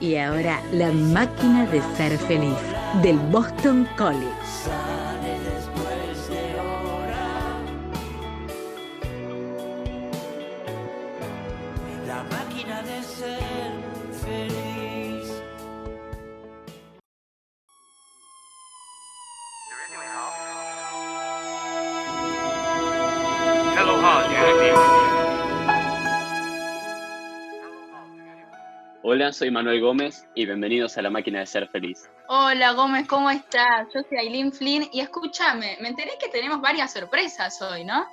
Y ahora La máquina de ser feliz del Boston College. Hola, soy Manuel Gómez y bienvenidos a La Máquina de Ser Feliz. Hola Gómez, ¿cómo estás? Yo soy Aileen Flynn y escúchame, me enteré que tenemos varias sorpresas hoy, ¿no?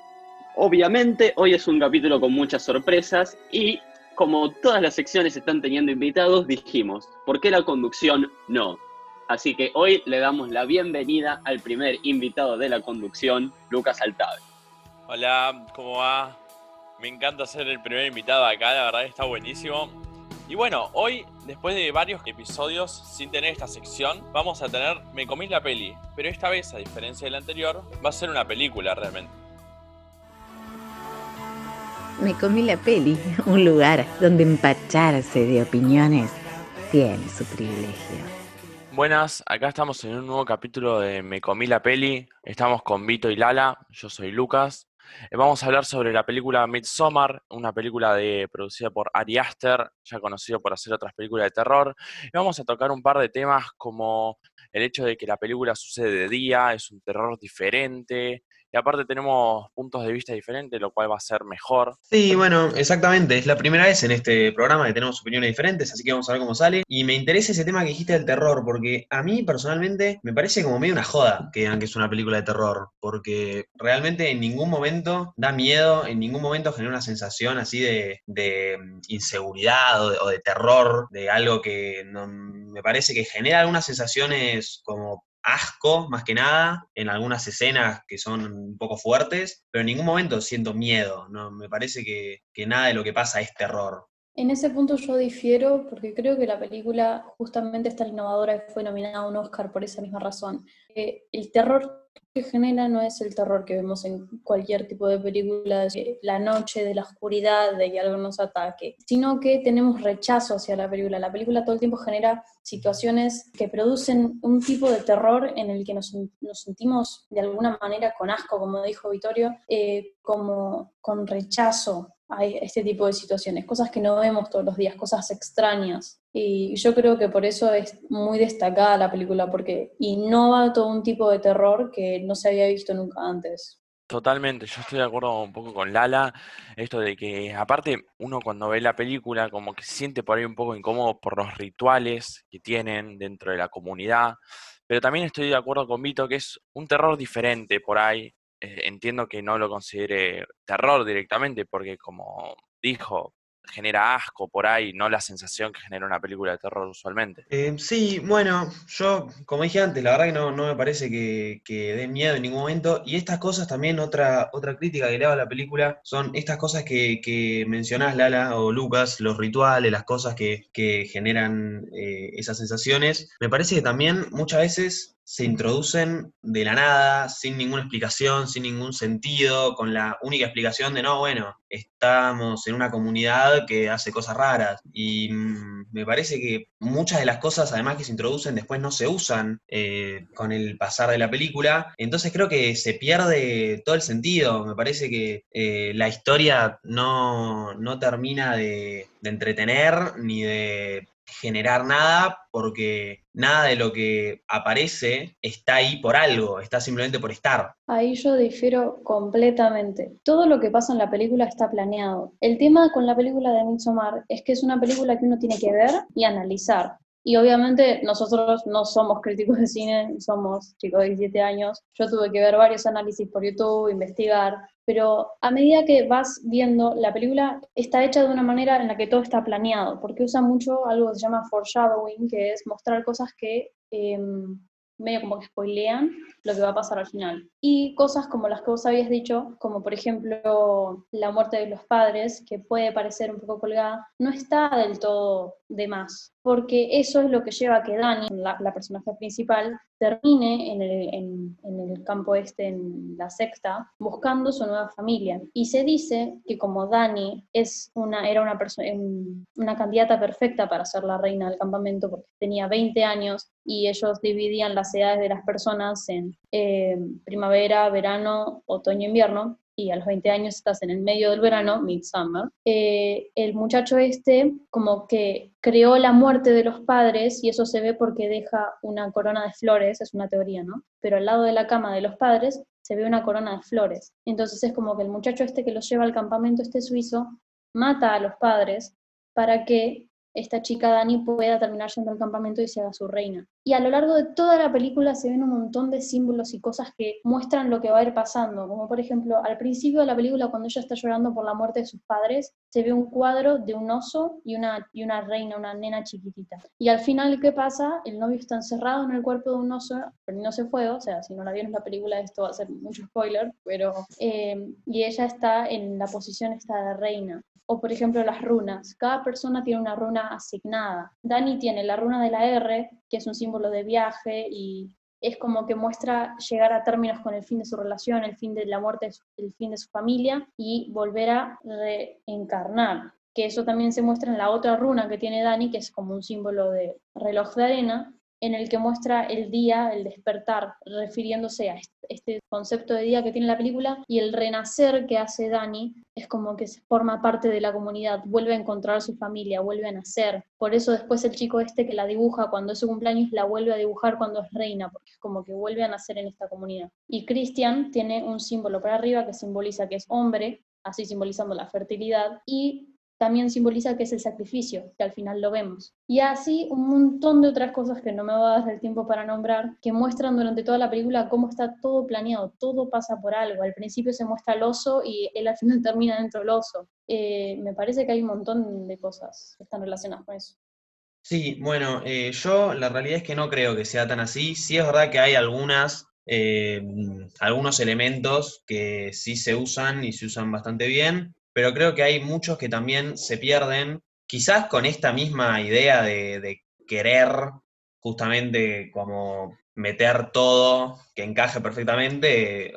Obviamente, hoy es un capítulo con muchas sorpresas y como todas las secciones están teniendo invitados, dijimos, ¿por qué la conducción no? Así que hoy le damos la bienvenida al primer invitado de la conducción, Lucas Altave. Hola, ¿cómo va? Me encanta ser el primer invitado acá, la verdad que está buenísimo. Y bueno, hoy, después de varios episodios sin tener esta sección, vamos a tener Me comí la peli. Pero esta vez, a diferencia del anterior, va a ser una película realmente. Me comí la peli, un lugar donde empacharse de opiniones tiene su privilegio. Buenas, acá estamos en un nuevo capítulo de Me comí la peli. Estamos con Vito y Lala, yo soy Lucas. Eh, Vamos a hablar sobre la película Midsommar, una película de, producida por Ari Aster, ya conocido por hacer otras películas de terror. Y vamos a tocar un par de temas como el hecho de que la película sucede de día, es un terror diferente, aparte tenemos puntos de vista diferentes, lo cual va a ser mejor. Sí, bueno, exactamente. Es la primera vez en este programa que tenemos opiniones diferentes, así que vamos a ver cómo sale. Y me interesa ese tema que dijiste del terror, porque a mí personalmente me parece como medio una joda que digan que es una película de terror, porque realmente en ningún momento da miedo, en ningún momento genera una sensación así de, mm, inseguridad o de, terror, de algo que me parece que genera algunas sensaciones como asco, más que nada, en algunas escenas que son un poco fuertes, pero en ningún momento siento miedo, ¿no? Me parece que, que nada de lo que pasa es terror. En ese punto yo difiero porque creo que la película justamente es tan innovadora y fue nominada a un Oscar por esa misma razón. Eh, el terror genera no es el terror que vemos en cualquier tipo de película, la noche, de la oscuridad, de que algo nos ataque, sino que tenemos rechazo hacia la película. La película todo el tiempo genera situaciones que producen un tipo de terror en el que nos, nos sentimos de alguna manera con asco, como dijo Vittorio, eh, como con rechazo a este tipo de situaciones, cosas que no vemos todos los días, cosas extrañas. Y yo creo que por eso es muy destacada la película, porque innova todo un tipo de terror que no se había visto nunca antes. Totalmente, yo estoy de acuerdo un poco con Lala, esto de que aparte uno cuando ve la película como que se siente por ahí un poco incómodo por los rituales que tienen dentro de la comunidad, pero también estoy de acuerdo con Vito que es un terror diferente por ahí, eh, entiendo que no lo considere terror directamente porque como dijo, genera asco por ahí, no la sensación que genera una película de terror usualmente. Eh, sí, bueno, yo, como dije antes, la verdad que no, no me parece que, que dé miedo en ningún momento. Y estas cosas también, otra, otra crítica que le hago a la película, son estas cosas que, que mencionás, Lala o Lucas, los rituales, las cosas que, que generan eh, esas sensaciones. Me parece que también muchas veces se introducen de la nada, sin ninguna explicación, sin ningún sentido, con la única explicación de, no, bueno, estamos en una comunidad que hace cosas raras. Y mm, me parece que muchas de las cosas, además que se introducen, después no se usan eh, con el pasar de la película. Entonces creo que se pierde todo el sentido. Me parece que eh, la historia no, no termina de, de entretener ni de generar nada porque nada de lo que aparece está ahí por algo, está simplemente por estar. Ahí yo difiero completamente. Todo lo que pasa en la película está planeado. El tema con la película de Midsommar es que es una película que uno tiene que ver y analizar. Y obviamente nosotros no somos críticos de cine, somos chicos de 17 años. Yo tuve que ver varios análisis por YouTube, investigar, pero a medida que vas viendo, la película está hecha de una manera en la que todo está planeado, porque usa mucho algo que se llama foreshadowing, que es mostrar cosas que eh, medio como que spoilean lo que va a pasar al final. Y cosas como las que vos habías dicho, como por ejemplo la muerte de los padres, que puede parecer un poco colgada, no está del todo de más. Porque eso es lo que lleva a que Dani, la, personaje principal, termine en el, campo este, en la secta, buscando su nueva familia. Y se dice que como Dani es una, era una, una candidata perfecta para ser la reina del campamento, porque tenía 20 años y ellos dividían las edades de las personas en eh, primavera, verano, otoño, invierno, y a los 20 años estás en el medio del verano, midsummer, eh, el muchacho este como que creó la muerte de los padres y eso se ve porque deja una corona de flores, es una teoría, ¿no? Pero al lado de la cama de los padres se ve una corona de flores. Entonces es como que el muchacho este que los lleva al campamento este suizo mata a los padres para que esta chica Dani pueda terminar yendo al campamento y se haga su reina. Y a lo largo de toda la película se ven un montón de símbolos y cosas que muestran lo que va a ir pasando, como por ejemplo al principio de la película cuando ella está llorando por la muerte de sus padres, se ve un cuadro de un oso y una, y una reina, una nena chiquitita. Y al final, ¿qué pasa? El novio está encerrado en el cuerpo de un oso, pero no se fue, o sea, si no la vieron la película esto va a ser mucho spoiler, pero... eh, y ella está en la posición esta de reina. O por ejemplo las runas. Cada persona tiene una runa asignada. Dani tiene la runa de la R, que es un símbolo de viaje y es como que muestra llegar a términos con el fin de su relación, el fin de la muerte, el fin de su familia y volver a reencarnar. Que eso también se muestra en la otra runa que tiene Dani, que es como un símbolo de reloj de arena, en el que muestra el día, el despertar, refiriéndose a est- este concepto de día que tiene la película, y el renacer que hace Dani es como que se forma parte de la comunidad, vuelve a encontrar su familia, vuelve a nacer. Por eso después el chico este que la dibuja cuando es su cumpleaños, la vuelve a dibujar cuando es reina, porque es como que vuelve a nacer en esta comunidad. Y Christian tiene un símbolo para arriba que simboliza que es hombre, así simbolizando la fertilidad, y también simboliza que es el sacrificio, que al final lo vemos. Y así un montón de otras cosas que no me va a dar el tiempo para nombrar, que muestran durante toda la película cómo está todo planeado, todo pasa por algo. Al principio se muestra el oso y él al final termina dentro del oso. Eh, me parece que hay un montón de cosas que están relacionadas con eso. Sí, bueno, eh, yo la realidad es que no creo que sea tan así. Sí es verdad que hay algunas, eh, algunos elementos que sí se usan y se usan bastante bien, pero creo que hay muchos que también se pierden, quizás con esta misma idea de, querer justamente como meter todo que encaje perfectamente,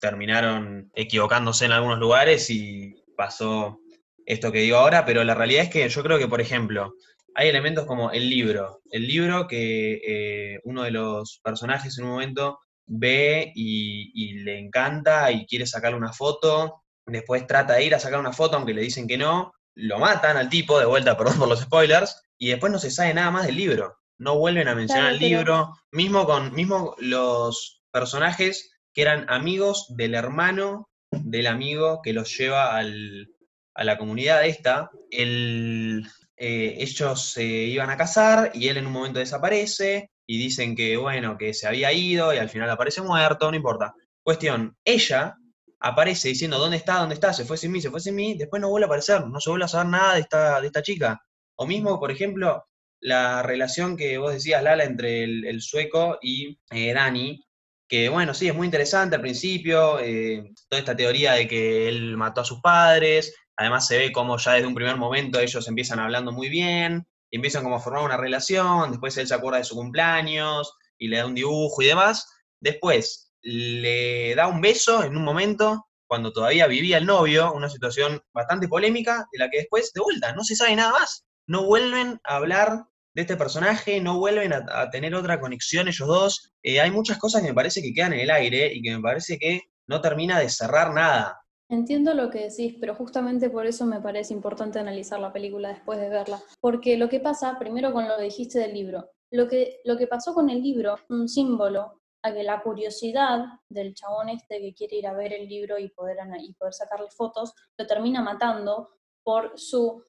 terminaron equivocándose en algunos lugares y pasó esto que digo ahora, pero la realidad es que yo creo que, por ejemplo, hay elementos como el libro. El libro que eh, uno de los personajes en un momento ve y, y le encanta y quiere sacarle una foto, después trata de ir a sacar una foto aunque le dicen que no, lo matan al tipo, de vuelta, perdón por los spoilers, y después no se sabe nada más del libro. No vuelven a mencionar Claro, el pero- libro, mismo con mismo los personajes que eran amigos del hermano del amigo que los lleva al, a la comunidad esta, el, eh, ellos se iban a casar y él en un momento desaparece y dicen que, bueno, que se había ido y al final aparece muerto, no importa. Cuestión, ella aparece diciendo, ¿dónde está? ¿Dónde está? Se fue sin mí, se fue sin mí, después no vuelve a aparecer, no se vuelve a saber nada de esta, de esta chica. O mismo, por ejemplo, la relación que vos decías, Lala, entre el, sueco y eh, Dani, que bueno, sí, es muy interesante al principio, eh, toda esta teoría de que él mató a sus padres, además se ve como ya desde un primer momento ellos empiezan hablando muy bien, y empiezan como a formar una relación, después él se acuerda de su cumpleaños y le da un dibujo y demás, después le da un beso en un momento cuando todavía vivía el novio, una situación bastante polémica, de la que después, de vuelta, no se sabe nada más, no vuelven a hablar de este personaje, no vuelven a, tener otra conexión ellos dos. Eh, hay muchas cosas que me parece que quedan en el aire y que me parece que no termina de cerrar nada. Entiendo lo que decís, pero justamente por eso me parece importante analizar la película después de verla. Porque lo que pasa, primero con lo que dijiste del libro, lo que, lo que pasó con el libro, un símbolo a que la curiosidad del chabón este que quiere ir a ver el libro y poder, y poder sacarle fotos, lo termina matando por su,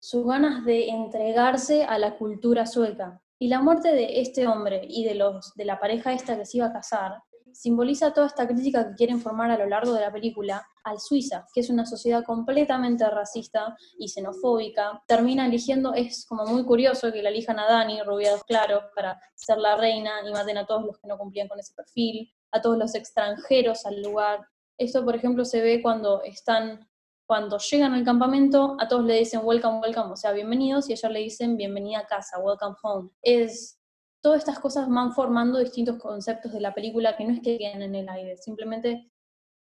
sus ganas de entregarse a la cultura sueca. Y la muerte de este hombre y de, los, de la pareja esta que se iba a casar simboliza toda esta crítica que quieren formar a lo largo de la película al Suiza, que es una sociedad completamente racista y xenofóbica. Termina eligiendo, es como muy curioso que la elijan a Dani, rubiados claros, para ser la reina y maten a todos los que no cumplían con ese perfil, a todos los extranjeros al lugar. Esto, por ejemplo, se ve cuando están cuando llegan al campamento, a todos le dicen welcome, welcome, o sea, bienvenidos, y a ella le dicen bienvenida a casa, welcome home. Es, todas estas cosas van formando distintos conceptos de la película que no es que queden en el aire, simplemente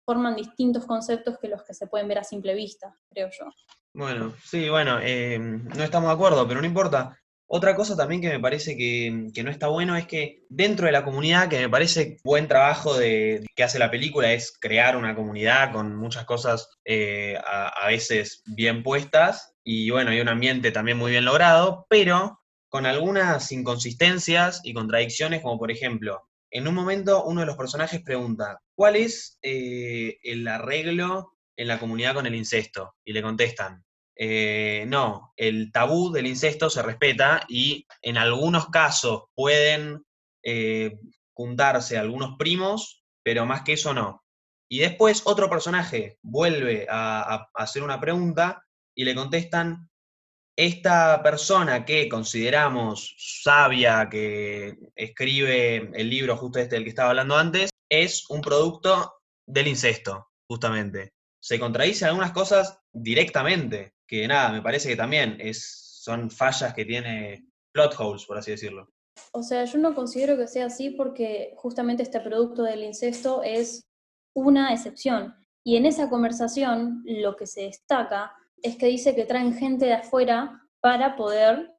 forman distintos conceptos que los que se pueden ver a simple vista, creo yo. Bueno, sí, bueno, eh, no estamos de acuerdo, pero no importa. Otra cosa también que me parece que, que no está bueno es que dentro de la comunidad, que me parece buen trabajo de, que hace la película, es crear una comunidad con muchas cosas eh, a, a veces bien puestas y bueno, hay un ambiente también muy bien logrado, pero con algunas inconsistencias y contradicciones, como por ejemplo, en un momento uno de los personajes pregunta, ¿cuál es eh, el arreglo en la comunidad con el incesto? Y le contestan, eh, no, el tabú del incesto se respeta y en algunos casos pueden eh, juntarse algunos primos, pero más que eso no. Y después otro personaje vuelve a, a hacer una pregunta y le contestan, esta persona que consideramos sabia, que escribe el libro justo este del que estaba hablando antes, es un producto del incesto, justamente. Se contradice algunas cosas directamente, que nada, me parece que también es, son fallas que tiene plot holes, por así decirlo. O sea, yo no considero que sea así porque justamente este producto del incesto es una excepción. Y en esa conversación lo que se destaca es que dice que traen gente de afuera para poder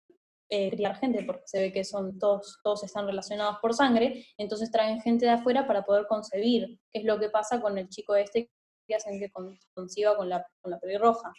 eh, criar gente, porque se ve que son todos, todos están relacionados por sangre, entonces traen gente de afuera para poder concebir, que es lo que pasa con el chico este que hacen que con- conciba con la, con la pelirroja.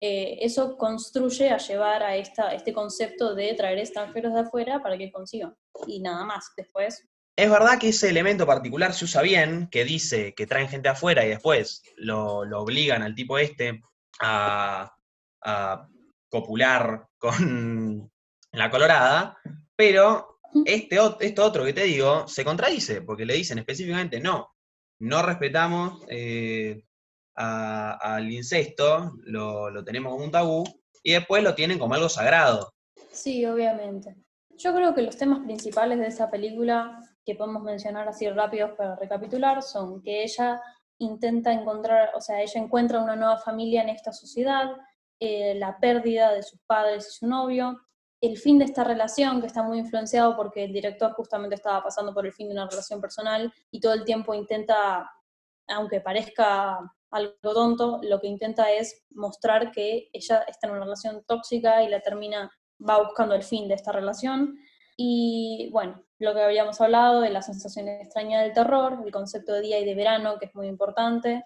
Eh, eso construye a llevar a esta, este concepto de traer extranjeros de afuera para que conciban. Y nada más. Después, Es verdad que ese elemento particular se usa bien, que dice que traen gente afuera y después lo, lo obligan al tipo este a, a copular con la colorada, pero este, esto otro que te digo se contradice, porque le dicen específicamente no, no respetamos eh, al incesto, lo, lo tenemos como un tabú, y después lo tienen como algo sagrado. Sí, obviamente. Yo creo que los temas principales de esa película que podemos mencionar así rápidos para recapitular son que ella intenta encontrar, o sea, ella encuentra una nueva familia en esta sociedad, eh, la pérdida de sus padres y su novio, el fin de esta relación que está muy influenciado porque el director justamente estaba pasando por el fin de una relación personal y todo el tiempo intenta, aunque parezca algo tonto, lo que intenta es mostrar que ella está en una relación tóxica y la termina, va buscando el fin de esta relación. Y bueno, lo que habíamos hablado de la sensación extraña del terror, el concepto de día y de verano, que es muy importante,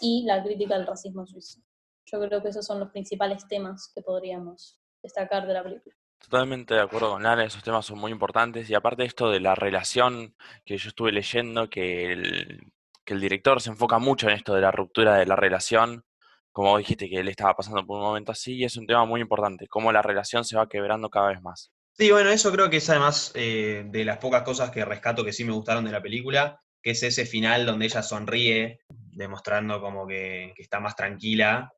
y la crítica al racismo suizo. Yo creo que esos son los principales temas que podríamos destacar de la película. Totalmente de acuerdo con Lara, esos temas son muy importantes y aparte esto de la relación que yo estuve leyendo, que el, que el director se enfoca mucho en esto de la ruptura de la relación, como dijiste que él estaba pasando por un momento así, y es un tema muy importante, cómo la relación se va quebrando cada vez más. Sí, bueno, eso creo que es además eh, de las pocas cosas que rescato que sí me gustaron de la película, que es ese final donde ella sonríe, demostrando como que, que está más tranquila,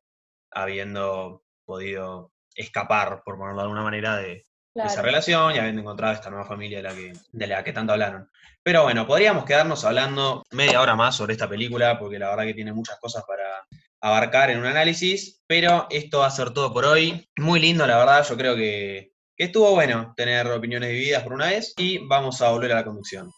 habiendo podido escapar, por ponerlo de alguna manera, de, esa relación y habiendo encontrado esta nueva familia de la, que, de la que tanto hablaron. Pero bueno, podríamos quedarnos hablando media hora más sobre esta película, porque la verdad que tiene muchas cosas para abarcar en un análisis, pero esto va a ser todo por hoy. Muy lindo, la verdad, yo creo que estuvo bueno tener opiniones divididas por una vez y vamos a volver a la conducción.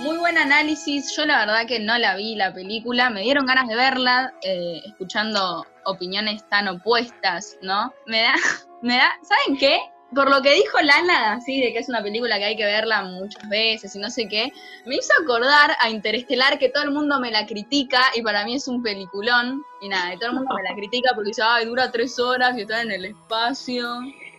Muy buen análisis. Yo la verdad que no la vi la película. Me dieron ganas de verla, eh, escuchando opiniones tan opuestas, ¿no? Me da, me da, ¿saben qué? Por lo que dijo Lana, así de que es una película que hay que verla muchas veces y no sé qué, me hizo acordar a Interestelar que todo el mundo me la critica y para mí es un peliculón. Y nada, y todo el mundo me la critica porque dice, ay, dura tres horas y está en el espacio.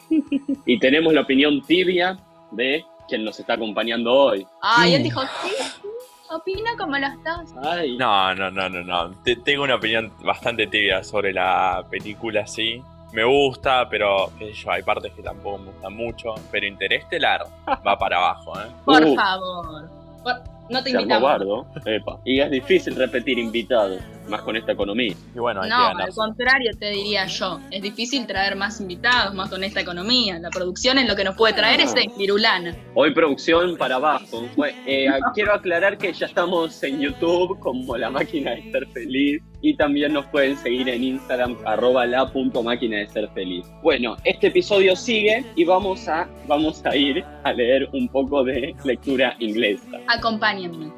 Y tenemos la opinión tibia de quien nos está acompañando hoy. Ay, él Mm. dijo, sí, sí, opina como los dos. Ay, No, no, no, no, no. Te- tengo una opinión bastante tibia sobre la película, sí. Me gusta, pero qué sé yo, hay partes que tampoco me gustan mucho. Pero Interestelar va para abajo, ¿eh? Por Uh. favor. Por- No te invitamos. bardo. Epa. Y es difícil repetir invitados. Más con esta economía. Y bueno, hay que No, al ganarse. contrario te diría yo. Es difícil traer más invitados, más con esta economía. La producción es lo que nos puede traer es Virulana. Hoy producción para abajo. Bueno, eh, quiero aclarar que ya estamos en YouTube como La Máquina de Ser Feliz y también nos pueden seguir en Instagram arroba la punto máquina de ser feliz. Bueno, este episodio sigue y vamos a, vamos a ir a leer un poco de lectura inglesa. Acompáñenme.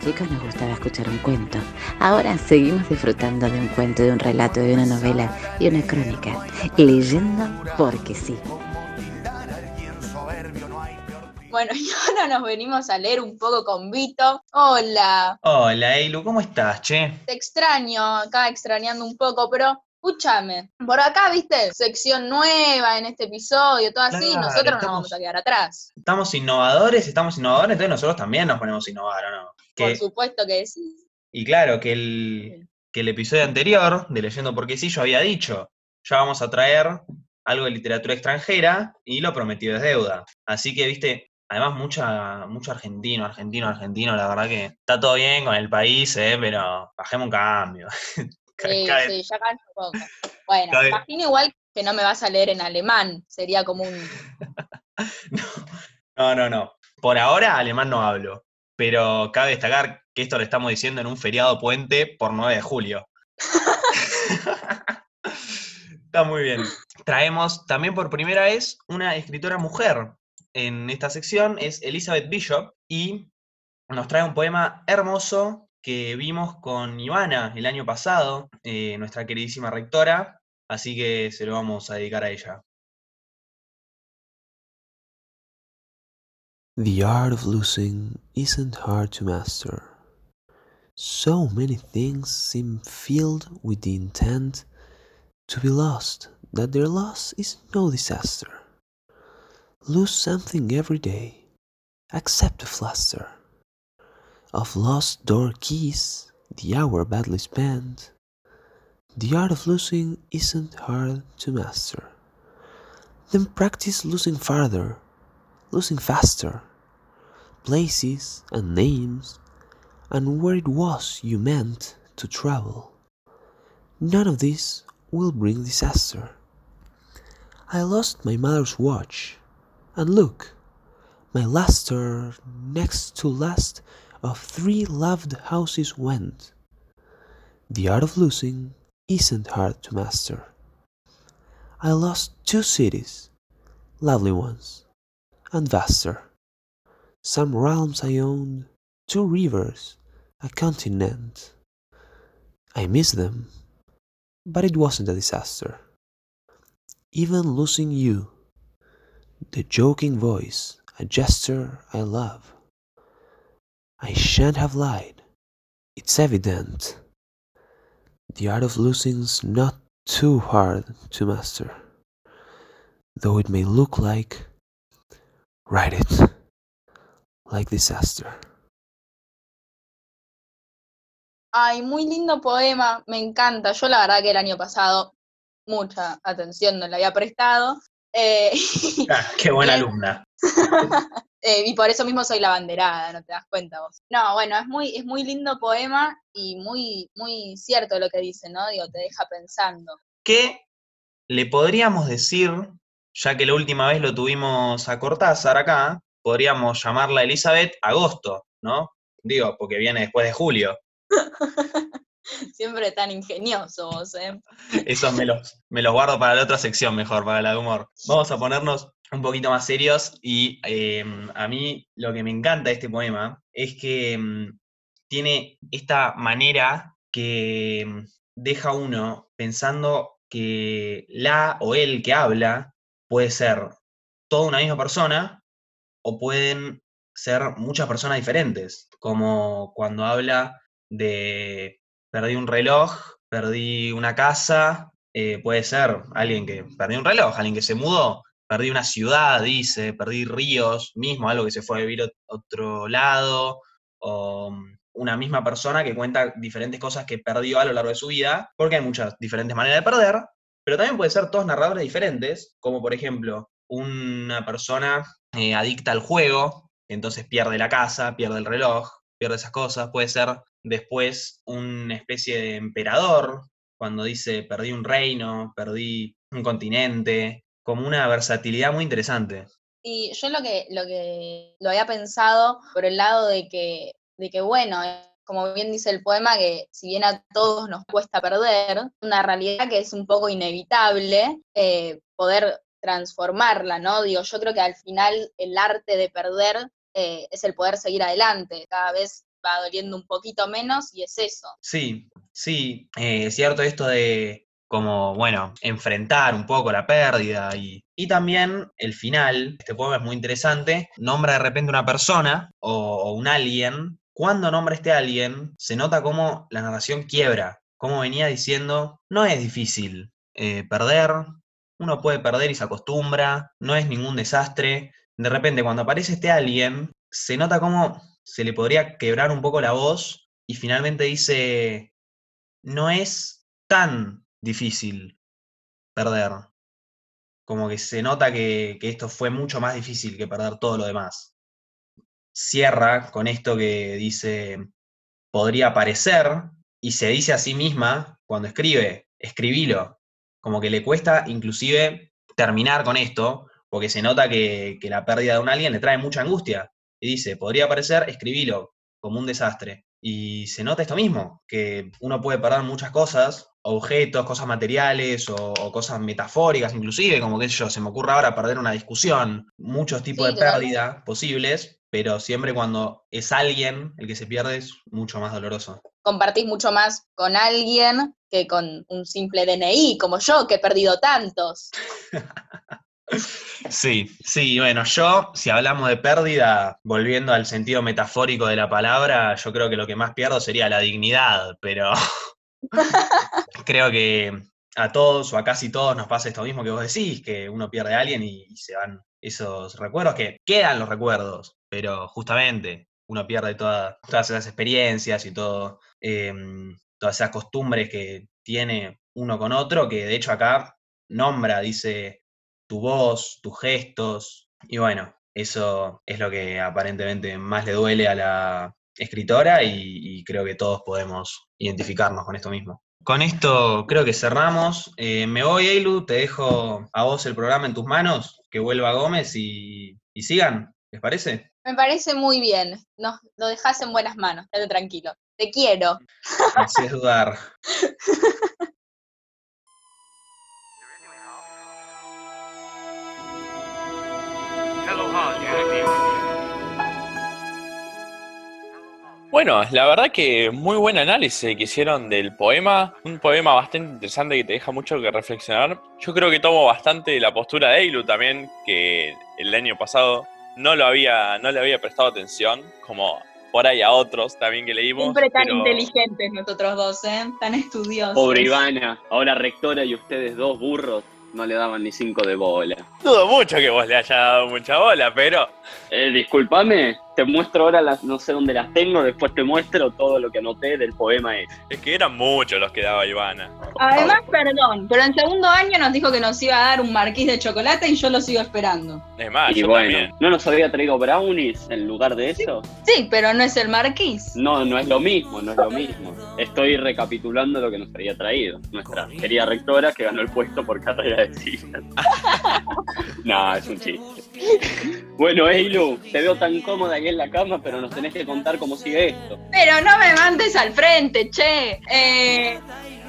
Chicos nos gustaba escuchar un cuento. Ahora seguimos disfrutando de un cuento, de un relato, de una novela y una crónica. Leyendo porque sí. Bueno, y ahora nos venimos a leer un poco con Vito. Hola, Hola, Eilu, ¿cómo estás, che? te extraño, acá extrañando un poco, pero escúchame. Por acá, viste, sección nueva en este episodio, todo así, Claro, nosotros no nos vamos a quedar atrás. Estamos innovadores, estamos innovadores, entonces nosotros también nos ponemos a innovar, ¿o no? Por supuesto que sí. y claro, que el, que el episodio anterior de Leyendo Porque sí, yo había dicho, ya vamos a traer algo de literatura extranjera y lo prometido es deuda. Así que, viste, además mucha, mucho argentino, argentino, argentino, la verdad que está todo bien con el país, ¿eh? pero bajemos un cambio. Sí, Cada- sí, ya canso un poco. Bueno, Cada- imagino igual que no me vas a leer en alemán, sería como un... No, no, no. Por ahora alemán no hablo, pero cabe destacar que esto lo estamos diciendo en un feriado puente por 9 de julio. Está muy bien. Traemos también por primera vez una escritora mujer en esta sección, es Elizabeth Bishop, y nos trae un poema hermoso que vimos con Ivana el año pasado, eh, nuestra queridísima rectora, así que se lo vamos a dedicar a ella. The art of losing isn't hard to master. So many things seem filled with the intent to be lost that their loss is no disaster. Lose something every day, accept a fluster of lost door keys, the hour badly spent. The art of losing isn't hard to master. Then practice losing farther losing faster, places and names, and where it was you meant to travel. None of this will bring disaster. I lost my mother's watch, and look, my luster next to last of three loved houses went. The art of losing isn't hard to master. I lost two cities, lovely ones and vaster. Some realms I owned, two rivers, a continent. I miss them, but it wasn't a disaster. Even losing you, the joking voice, a gesture I love. I shan't have lied, it's evident. The art of losing's not too hard to master, though it may look like Write it like disaster. Ay, muy lindo poema, me encanta. Yo la verdad que el año pasado mucha atención no le había prestado. eh, Ah, qué buena Bien. alumna. eh, y por eso mismo soy la banderada, ¿no te das cuenta vos? No, bueno, es muy, es muy lindo poema y muy, muy cierto lo que dice, ¿no? Digo, te deja pensando. que le podríamos decir, ya que la última vez lo tuvimos a Cortázar acá, podríamos llamarla Elizabeth Agosto, ¿no? Digo, porque viene después de julio. Siempre tan ingenioso vos, ¿eh? Esos me los, me los guardo para la otra sección mejor, para la de humor. Vamos a ponernos un poquito más serios y eh, a mí lo que me encanta de este poema es que mm, tiene esta manera que mm, deja uno pensando que la o el que habla puede ser toda una misma persona o pueden ser muchas personas diferentes, como cuando habla de perdí un reloj, perdí una casa, eh, puede ser alguien que perdió un reloj, alguien que se mudó, perdí una ciudad, dice, perdí ríos, mismo, algo que se fue a vivir a otro lado, o mm, una misma persona que cuenta diferentes cosas que perdió a lo largo de su vida, porque hay muchas diferentes maneras de perder, pero también puede ser todos narradores diferentes, como por ejemplo una persona eh, adicta al juego, entonces pierde la casa, pierde el reloj, pierde esas cosas. Puede ser después una especie de emperador, cuando dice perdí un reino, perdí un continente, como una versatilidad muy interesante. Y yo lo que, lo había pensado por el lado de que, de que, bueno, como bien dice el poema, que si bien a todos nos cuesta perder, una realidad que es un poco inevitable, eh, poder transformarla, ¿no? Digo, yo creo que al final el arte de perder eh, es el poder seguir adelante, cada vez va doliendo un poquito menos y es eso. Sí, sí, eh, es cierto esto de como, bueno, enfrentar un poco la pérdida y, y también el final, este poema es muy interesante, nombra de repente una persona o, un alien, cuando nombra este alien se nota como la narración quiebra, como venía diciendo, no es difícil eh, perder, uno puede perder y se acostumbra, no es ningún desastre, de repente cuando aparece este alien, se nota como se le podría quebrar un poco la voz y finalmente dice, no es tan difícil perder. Como que se nota que, que esto fue mucho más difícil que perder todo lo demás. Cierra con esto que dice, podría parecer, y se dice a sí misma cuando escribe, escribilo. Como que le cuesta inclusive terminar con esto, porque se nota que, que la pérdida de un alguien le trae mucha angustia. Y dice, podría parecer, escribilo como un desastre. Y se nota esto mismo, que uno puede perder muchas cosas, objetos, cosas materiales o, o cosas metafóricas inclusive, como que yo, se me ocurre ahora perder una discusión, muchos tipos Sí, de pérdida posibles, pero siempre cuando es alguien el que se pierde es mucho más doloroso. Compartís mucho más con alguien que con un simple DNI, como yo, que he perdido tantos. Sí, sí, bueno, yo, si hablamos de pérdida, volviendo al sentido metafórico de la palabra, yo creo que lo que más pierdo sería la dignidad, pero creo que a todos o a casi todos nos pasa esto mismo que vos decís, que uno pierde a alguien y, y se van esos recuerdos, que quedan los recuerdos, pero justamente uno pierde toda- todas esas experiencias y todo, em, todas esas costumbres que tiene uno con otro, que de hecho acá nombra, dice tu voz, tus gestos, y bueno, eso es lo que aparentemente más le duele a la escritora y, creo que todos podemos identificarnos con esto mismo. Con esto creo que cerramos. Eh, me voy, Eilu, te dejo a vos el programa en tus manos, que vuelva Gómez y sigan, ¿les parece? Me parece muy bien. Nos lo dejás en buenas manos, quédate tranquilo. Te quiero. No haces dudar. Bueno, la verdad que muy buen análisis que hicieron del poema, un poema bastante interesante que te deja mucho que reflexionar. Yo creo que tomo bastante la postura de Eilu también, que el año pasado no lo había, no le había prestado atención, como por ahí a otros también que leímos. Siempre tan pero- inteligentes nosotros dos, ¿eh? Tan estudiosos. Pobre Ivana, ahora rectora y ustedes dos burros no le daban ni cinco de bola. Dudo mucho que vos le hayas dado mucha bola, pero Eh, discúlpame, te muestro ahora las, no sé dónde las tengo, después te muestro todo lo que anoté del poema ese. es que eran muchos los que daba Ivana. Además, perdón, pero en segundo año nos dijo que nos iba a dar un marquís de chocolate y yo lo sigo esperando. Es más, y yo bueno, también. ¿no nos había traído brownies en lugar de eso? Sí, pero no es el marquís. No, no es lo mismo, no es lo mismo. Estoy recapitulando lo que nos había traído. Nuestra querida rectora que ganó el puesto por carrera de sillas. no, es un chiste. Bueno, Eilu, te veo tan cómoda ahí en la cama, pero nos tenés que contar cómo sigue esto. Pero no me mandes al frente, che. Eh,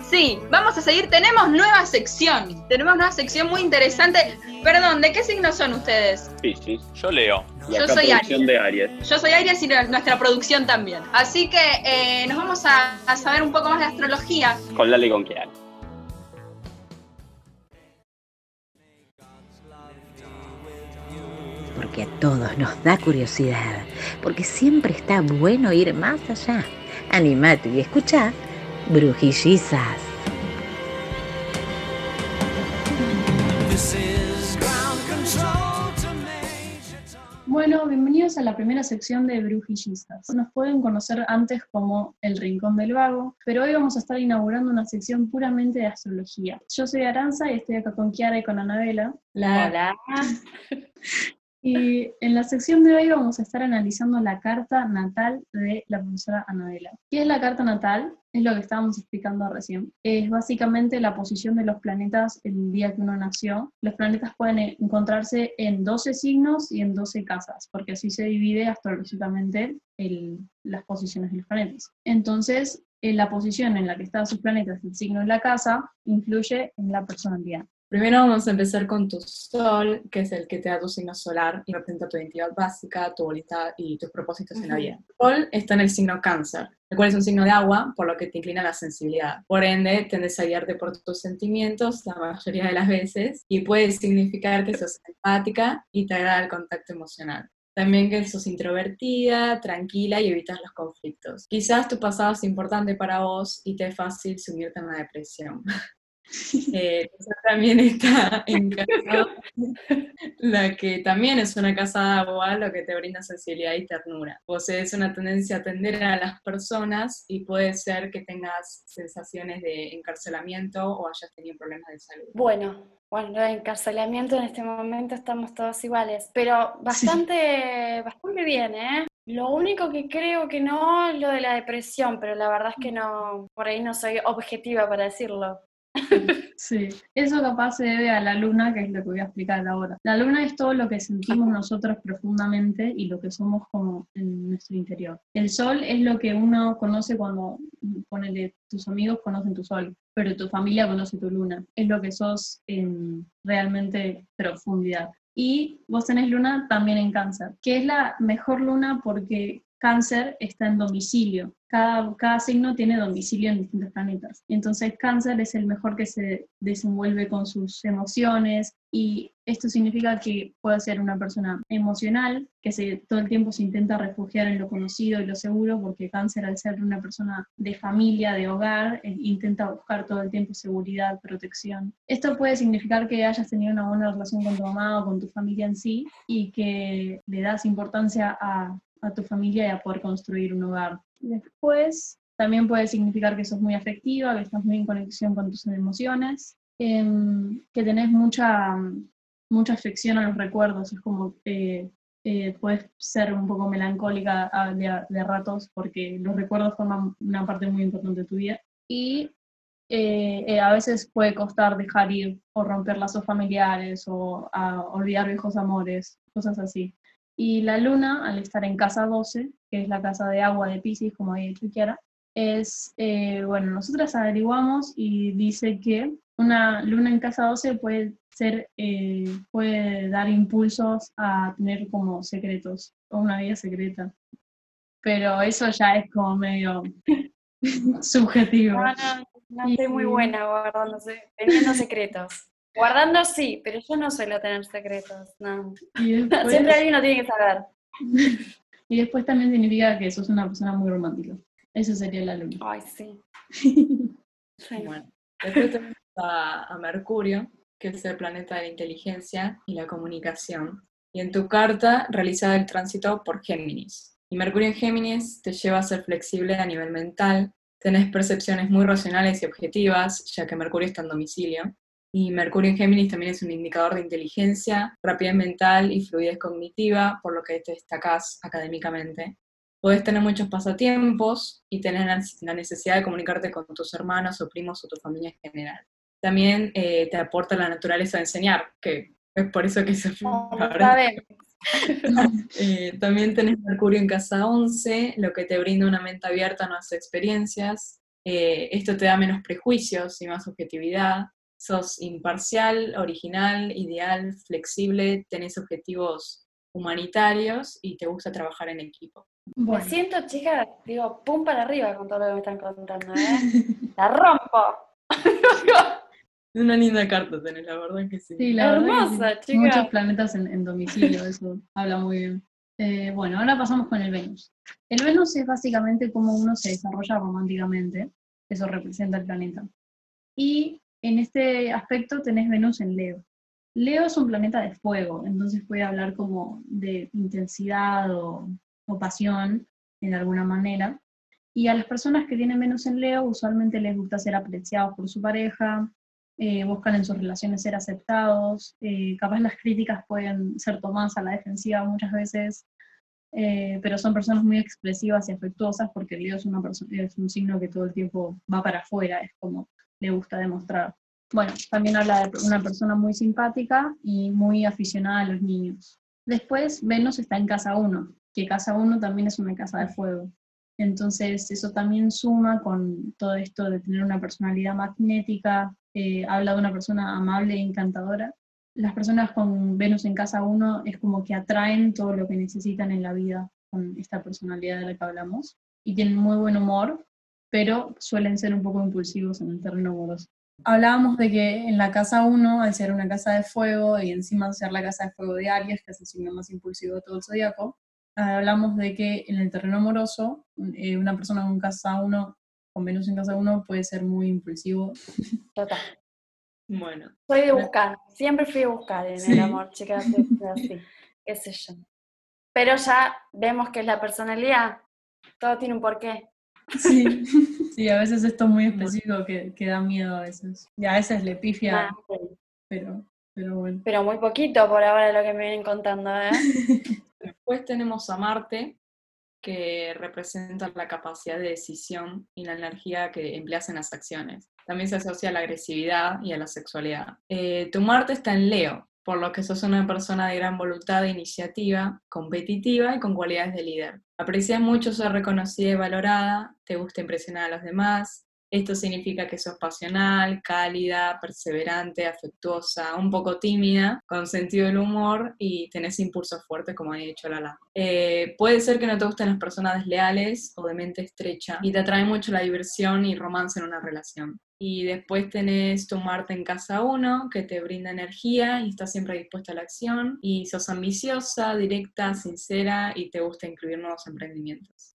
sí, vamos a seguir. Tenemos nueva sección. Tenemos nueva sección muy interesante. Perdón, ¿de qué signo son ustedes? Sí, sí. Yo leo. Y Yo acá soy producción Aries. de Aries. Yo soy Aries y nuestra producción también. Así que eh, nos vamos a, a saber un poco más de astrología. Con Lali y Porque a todos nos da curiosidad, porque siempre está bueno ir más allá. Animate y escucha Brujillizas. This is ground control to Major Tom. Bueno, bienvenidos a la primera sección de Brujillistas. Nos pueden conocer antes como El Rincón del Vago, pero hoy vamos a estar inaugurando una sección puramente de astrología. Yo soy Aranza y estoy acá con Kiara y con Anabela. Hola. Y en la sección de hoy vamos a estar analizando la carta natal de la profesora Anabela. ¿Qué es la carta natal? Es lo que estábamos explicando recién. Es básicamente la posición de los planetas el día que uno nació. Los planetas pueden encontrarse en 12 signos y en 12 casas, porque así se divide astrológicamente el- las posiciones de los planetas. Entonces, en la posición en la que están sus planetas, el signo en la casa, influye en la personalidad. Primero vamos a empezar con tu sol, que es el que te da tu signo solar y representa tu identidad básica, tu voluntad y tus propósitos en la vida. Sol está en el signo cáncer, el cual es un signo de agua, por lo que te inclina a la sensibilidad. Por ende, tendes a guiarte por tus sentimientos la mayoría de las veces y puede significar que sos empática y te agrada el contacto emocional. También que sos introvertida, tranquila y evitas los conflictos. Quizás tu pasado es importante para vos y te es fácil sumirte en la depresión. Eh, también está en casa, la que también es una casa de agua, lo que te brinda sensibilidad y ternura. Posees una tendencia a atender a las personas y puede ser que tengas sensaciones de encarcelamiento o hayas tenido problemas de salud. Bueno, bueno, encarcelamiento en este momento estamos todos iguales, pero bastante, bastante bien, ¿eh? Lo único que creo que no es lo de la depresión, pero la verdad es que no, por ahí no soy objetiva para decirlo. Sí, eso capaz se debe a la luna, que es lo que voy a explicar ahora. La luna es todo lo que sentimos nosotros profundamente y lo que somos como en nuestro interior. El sol es lo que uno conoce cuando, ponele, tus amigos conocen tu sol, pero tu familia conoce tu luna. Es lo que sos en realmente profundidad. Y vos tenés luna también en cáncer, que es la mejor luna porque cáncer está en domicilio. Cada, signo tiene domicilio en distintos planetas. Entonces cáncer es el mejor que se desenvuelve con sus emociones y esto significa que puede ser una persona emocional, que se, todo el tiempo se intenta refugiar en lo conocido y lo seguro, porque cáncer al ser una persona de familia, de hogar, eh, intenta buscar todo el tiempo seguridad, protección. Esto puede significar que hayas tenido una buena relación con tu mamá o con tu familia en sí y que le das importancia a, a tu familia y a poder construir un hogar. Después, también puede significar que sos muy afectiva, que estás muy en conexión con tus emociones, em, que tenés mucha, mucha afección a los recuerdos, es como que eh, puedes ser un poco melancólica a- de, de ratos porque los recuerdos forman una parte muy importante de tu vida. Y eh, eh, a veces puede costar dejar ir o romper lazos familiares o a olvidar viejos amores, cosas así. Y la luna, al estar en casa 12, que es la casa de agua de Pisces, como había dicho Kiara, es, eh, bueno, nosotras averiguamos y dice que una luna en casa 12 puede ser, eh, puede dar impulsos a tener como secretos o una vida secreta. Pero eso ya es como medio subjetivo. No, no, no estoy muy buena guardando, teniendo secretos. Guardando sí, pero yo no suelo tener secretos, no. Y después, Siempre alguien lo tiene que saber. y después también significa que sos una persona muy romántica. Eso sería la luna. Ay, sí. Sí. Bueno, después tenemos a, a Mercurio, que es el planeta de la inteligencia y la comunicación. Y en tu carta realiza el tránsito por Géminis. Y Mercurio en Géminis te lleva a ser flexible a nivel mental, tenés percepciones muy racionales y objetivas, ya que Mercurio está en domicilio. Y Mercurio en Géminis también es un indicador de inteligencia, rapidez mental y fluidez cognitiva, por lo que te destacás académicamente. Podés tener muchos pasatiempos y tener la necesidad de comunicarte con tus hermanos o primos o tu familia en general. También eh, te aporta la naturaleza de enseñar, que es por eso que se ahora- sabemos. eh, también tenés Mercurio en casa 11, lo que te brinda una mente abierta a nuevas experiencias. Eh, esto te da menos prejuicios y más objetividad. Sos imparcial, original, ideal, flexible, tenés objetivos humanitarios y te gusta trabajar en equipo. Bueno, Me siento, chicas, digo, pum para arriba con todo lo que me están contando, ¿eh? ¡La rompo! Una linda carta tenés, la verdad que sí. sí, la verdad que Hermosa, sí. chica. Muchos planetas en, en domicilio, eso habla muy bien. Eh, bueno, ahora pasamos con el Venus. El Venus es básicamente cómo uno se desarrolla románticamente, eso representa el planeta. Y en este aspecto tenés Venus en Leo. Leo es un planeta de fuego, entonces puede hablar como de intensidad o, o pasión en alguna manera. Y a las personas que tienen Venus en Leo usualmente les gusta ser apreciados por su pareja, eh, buscan en sus relaciones ser aceptados, eh, capaz las críticas pueden ser tomadas a la defensiva muchas veces, eh, pero son personas muy expresivas y afectuosas porque Leo es, una es un signo que todo el tiempo va para afuera, es como le gusta demostrar. Bueno, también habla de una persona muy simpática y muy aficionada a los niños. Después, Venus está en casa 1, que casa 1 también es una casa de fuego. Entonces, eso también suma con todo esto de tener una personalidad magnética, eh, habla de una persona amable e encantadora. Las personas con Venus en casa 1 es como que atraen todo lo que necesitan en la vida con esta personalidad de la que hablamos y tienen muy buen humor, pero suelen ser un poco impulsivos en el terreno amoroso. Hablábamos de que en la casa 1, al ser una casa de fuego y encima ser la casa de fuego de Aries, que es el signo más impulsivo de todo el zodiaco, hablamos de que en el terreno amoroso, eh, una persona con casa 1, con Venus en casa 1, puede ser muy impulsivo. Total. Bueno, Soy de buscar, siempre fui a buscar en Sí. el amor, chicas, así, qué sé yo. Pero ya vemos que es la personalidad, todo tiene un porqué. Sí, sí a veces esto es muy específico que, que da miedo a veces. Y a veces le pifia, Ah, sí. pero, pero bueno. Pero muy poquito por ahora lo que me vienen contando, ¿eh? después tenemos a Marte, que representa la capacidad de decisión y la energía que empleas en las acciones. También se asocia a la agresividad y a la sexualidad. Eh, tu Marte está en Leo, por lo que sos una persona de gran voluntad e iniciativa, competitiva y con cualidades de líder. Aprecias mucho ser reconocida y valorada, te gusta impresionar a los demás. Esto significa que sos pasional, cálida, perseverante, afectuosa, un poco tímida, con sentido del humor y tenés impulsos fuertes, como ha dicho Lala. Eh, puede ser que no te gusten las personas desleales o de mente estrecha y te atrae mucho la diversión y romance en una relación. Y después tenés tu Marte en casa 1, que te brinda energía y estás siempre dispuesta a la acción. Y sos ambiciosa, directa, sincera y te gusta incluir nuevos emprendimientos.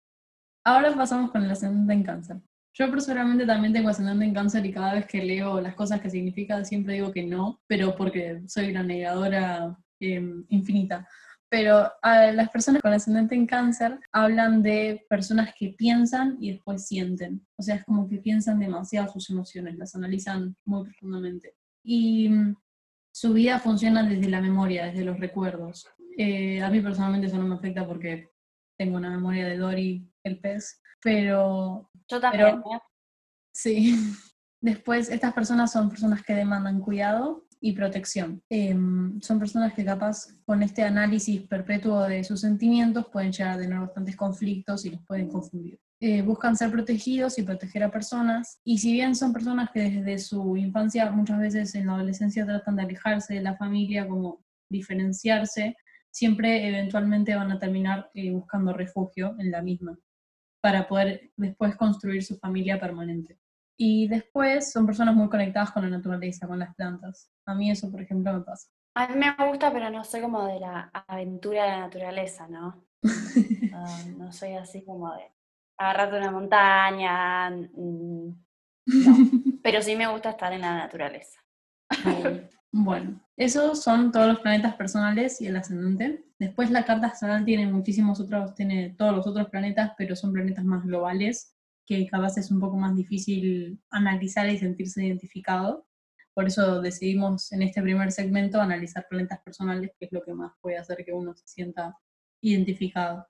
Ahora pasamos con el ascendente en cáncer. Yo personalmente también tengo ascendente en cáncer y cada vez que leo las cosas que significa siempre digo que no, pero porque soy una negadora eh, infinita. Pero a las personas con ascendente en cáncer hablan de personas que piensan y después sienten. O sea, es como que piensan demasiado sus emociones, las analizan muy profundamente. Y mm, su vida funciona desde la memoria, desde los recuerdos. Eh, a mí personalmente eso no me afecta porque tengo una memoria de Dory, el pez, pero Yo también, Pero- ¿eh? Sí. Después, estas personas son personas que demandan cuidado y protección. Em, son personas que capaz con este análisis perpetuo de sus sentimientos pueden llegar a tener bastantes conflictos y los pueden confundir. Eh, buscan ser protegidos y proteger a personas. Y si bien son personas que desde su infancia, muchas veces en la adolescencia tratan de alejarse de la familia, como diferenciarse, siempre eventualmente van a terminar eh, buscando refugio en la misma para poder después construir su familia permanente. Y después son personas muy conectadas con la naturaleza, con las plantas. A mí eso, por ejemplo, me pasa. A mí me gusta, pero no soy como de la aventura de la naturaleza, ¿no? Ah, no soy así como de agarrarte una montaña. mm, no. Pero sí me gusta estar en la naturaleza. Bueno, esos son todos los planetas personales y el ascendente. Después la carta astral tiene muchísimos otros, tiene todos los otros planetas, pero son planetas más globales, que capaz es un poco más difícil analizar y sentirse identificado. Por eso decidimos en este primer segmento analizar planetas personales, que es lo que más puede hacer que uno se sienta identificado.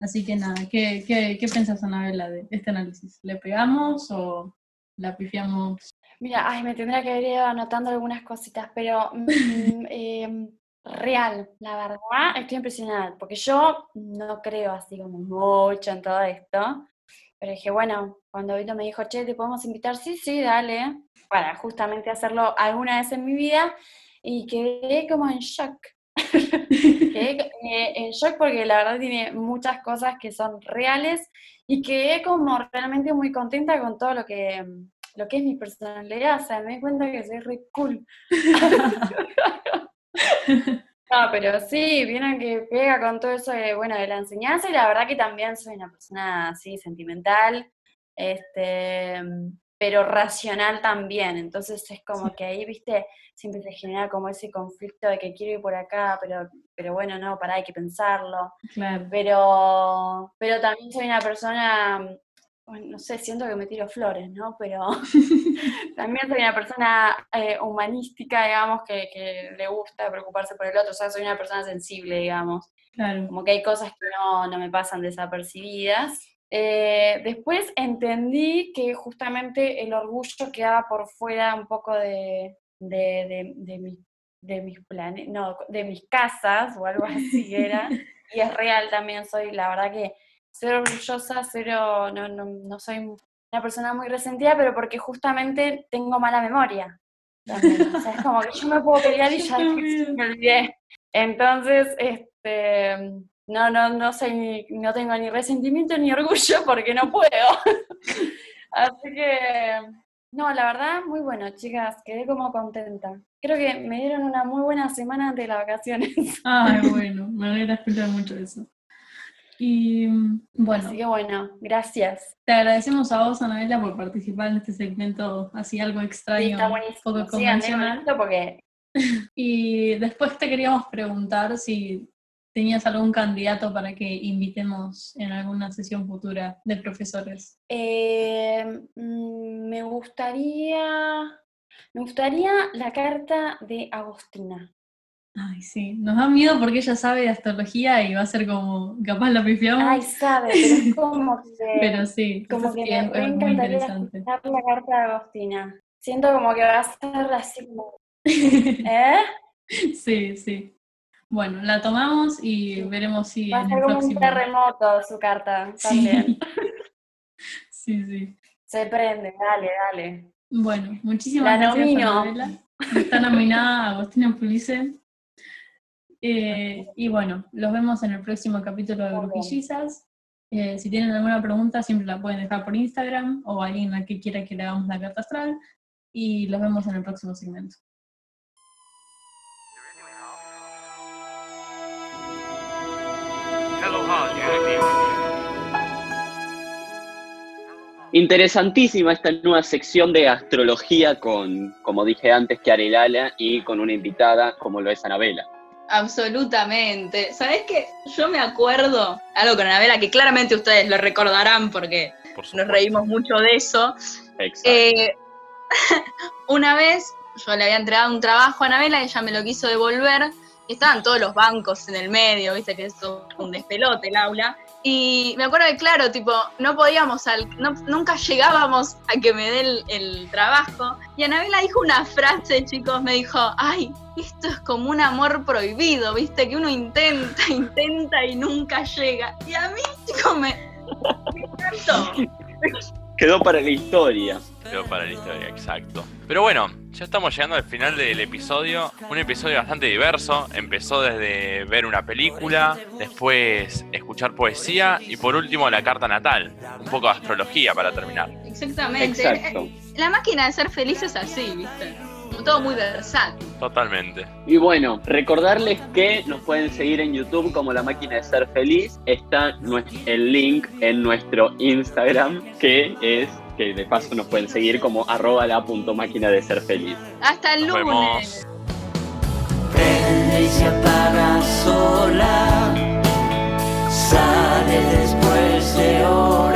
Así que nada, ¿qué, qué, qué pensás, Anabela, de este análisis? ¿Le pegamos o la pifiamos? Mira, ay, me tendría que haber ido anotando algunas cositas, pero mm, em, real, la verdad, estoy impresionada, porque yo no creo así como mucho en todo esto, pero dije, bueno, cuando Vito me dijo, che, ¿te podemos invitar? Sí, sí, dale, para justamente hacerlo alguna vez en mi vida, y quedé como en shock. Quedé eh, en shock porque la verdad tiene muchas cosas que son reales y quedé como realmente muy contenta con todo lo que, lo que es mi personalidad, o sea, me di cuenta que soy re cool. No, pero sí, vieron que pega con todo eso de, bueno, de la enseñanza y la verdad que también soy una persona así sentimental, este, pero racional también, entonces es como que ahí, viste, siempre se genera como ese conflicto de que quiero ir por acá, pero, pero bueno, no, pará, hay que pensarlo, Claro. pero, pero también soy una persona bueno, no sé, siento que me tiro flores, ¿no? Pero también soy una persona eh, humanística, digamos, que, que le gusta preocuparse por el otro, o sea, soy una persona sensible, digamos. Claro. Como que hay cosas que no, no me pasan desapercibidas. Eh, después entendí que justamente el orgullo quedaba por fuera un poco de, de, de, de mi- de mis planes, no, de mis casas o algo así era. y es real también, soy, la verdad que cero orgullosa, cero, no, no, no soy una persona muy resentida, pero porque justamente tengo mala memoria. también. O sea, es como que yo me puedo pelear y ya me olvidé. Entonces, este, no, no, no soy ni- no tengo ni resentimiento ni orgullo porque no puedo. Así que, no, la verdad, muy bueno, chicas, quedé como contenta. Creo que me dieron una muy buena semana antes de las vacaciones. Ay, bueno, me alegra escuchar mucho eso. Y mm, bueno, Así que bueno, gracias. te agradecemos a vos, Anabela, por participar en este segmento así algo Sí, extraño, está buenísimo. poco convencional. esto porque Y después te queríamos preguntar si tenías algún candidato para que invitemos en alguna sesión futura de profesores. eh, mm, me gustaría, me gustaría la carta de Agostina. Ay, sí, nos da miedo porque ella sabe de astrología y va a ser como, capaz la pifiamos, Ay, sabe, pero es como que, pero sí, como que sí me encantaría interesante. escuchar la carta de Agostina. Siento como que va a ser así como, ¿eh? Sí, sí. Bueno, la tomamos y veremos si Va a ser como un terremoto su carta también. Sí, sí, sí. Se prende, dale, dale. Bueno, muchísimas La gracias, nomino. Está nominada Agostina Pulice. Eh, y bueno, los vemos en el próximo capítulo de. Brujillizas. Eh, si tienen alguna pregunta, siempre la pueden dejar por Instagram o alguien a que quiera que le hagamos la carta astral. Y los vemos en el próximo segmento. Interesantísima esta nueva sección de astrología con, como dije antes, Kiara Lala y con una invitada como lo es Anabela. Absolutamente. ¿Sabés qué? Yo me acuerdo algo con Anabela que claramente ustedes lo recordarán porque Por nos reímos mucho de eso. Exacto. Eh, una vez yo le había entregado un trabajo a Anabela y ella me lo quiso devolver. Estaban todos los bancos en el medio, viste que es un despelote el aula. Y me acuerdo que, claro, tipo, no podíamos, al- no- nunca llegábamos a que me dé el, trabajo. Y Anabela dijo una frase, chicos, me dijo, ay, esto es como un amor prohibido, viste, que uno intenta, intenta y nunca llega. Y a mí, chicos, me encantó. Quedó para la historia. Quedó para la historia, exacto. Pero bueno, ya estamos llegando al final del episodio. Un episodio bastante diverso. Empezó desde ver una película, después escuchar poesía y por último la carta natal. Un poco de astrología para terminar. Exactamente. Exacto. La máquina de ser feliz es así, ¿viste? Como todo muy versátil. Totalmente. Y bueno, recordarles que nos pueden seguir en YouTube como La Máquina de Ser Feliz. Está el link en nuestro Instagram, que es, que de paso nos pueden seguir como arroba la punto máquina de ser feliz. Hasta el lunes. Prende y se apaga sola, sale después de horas.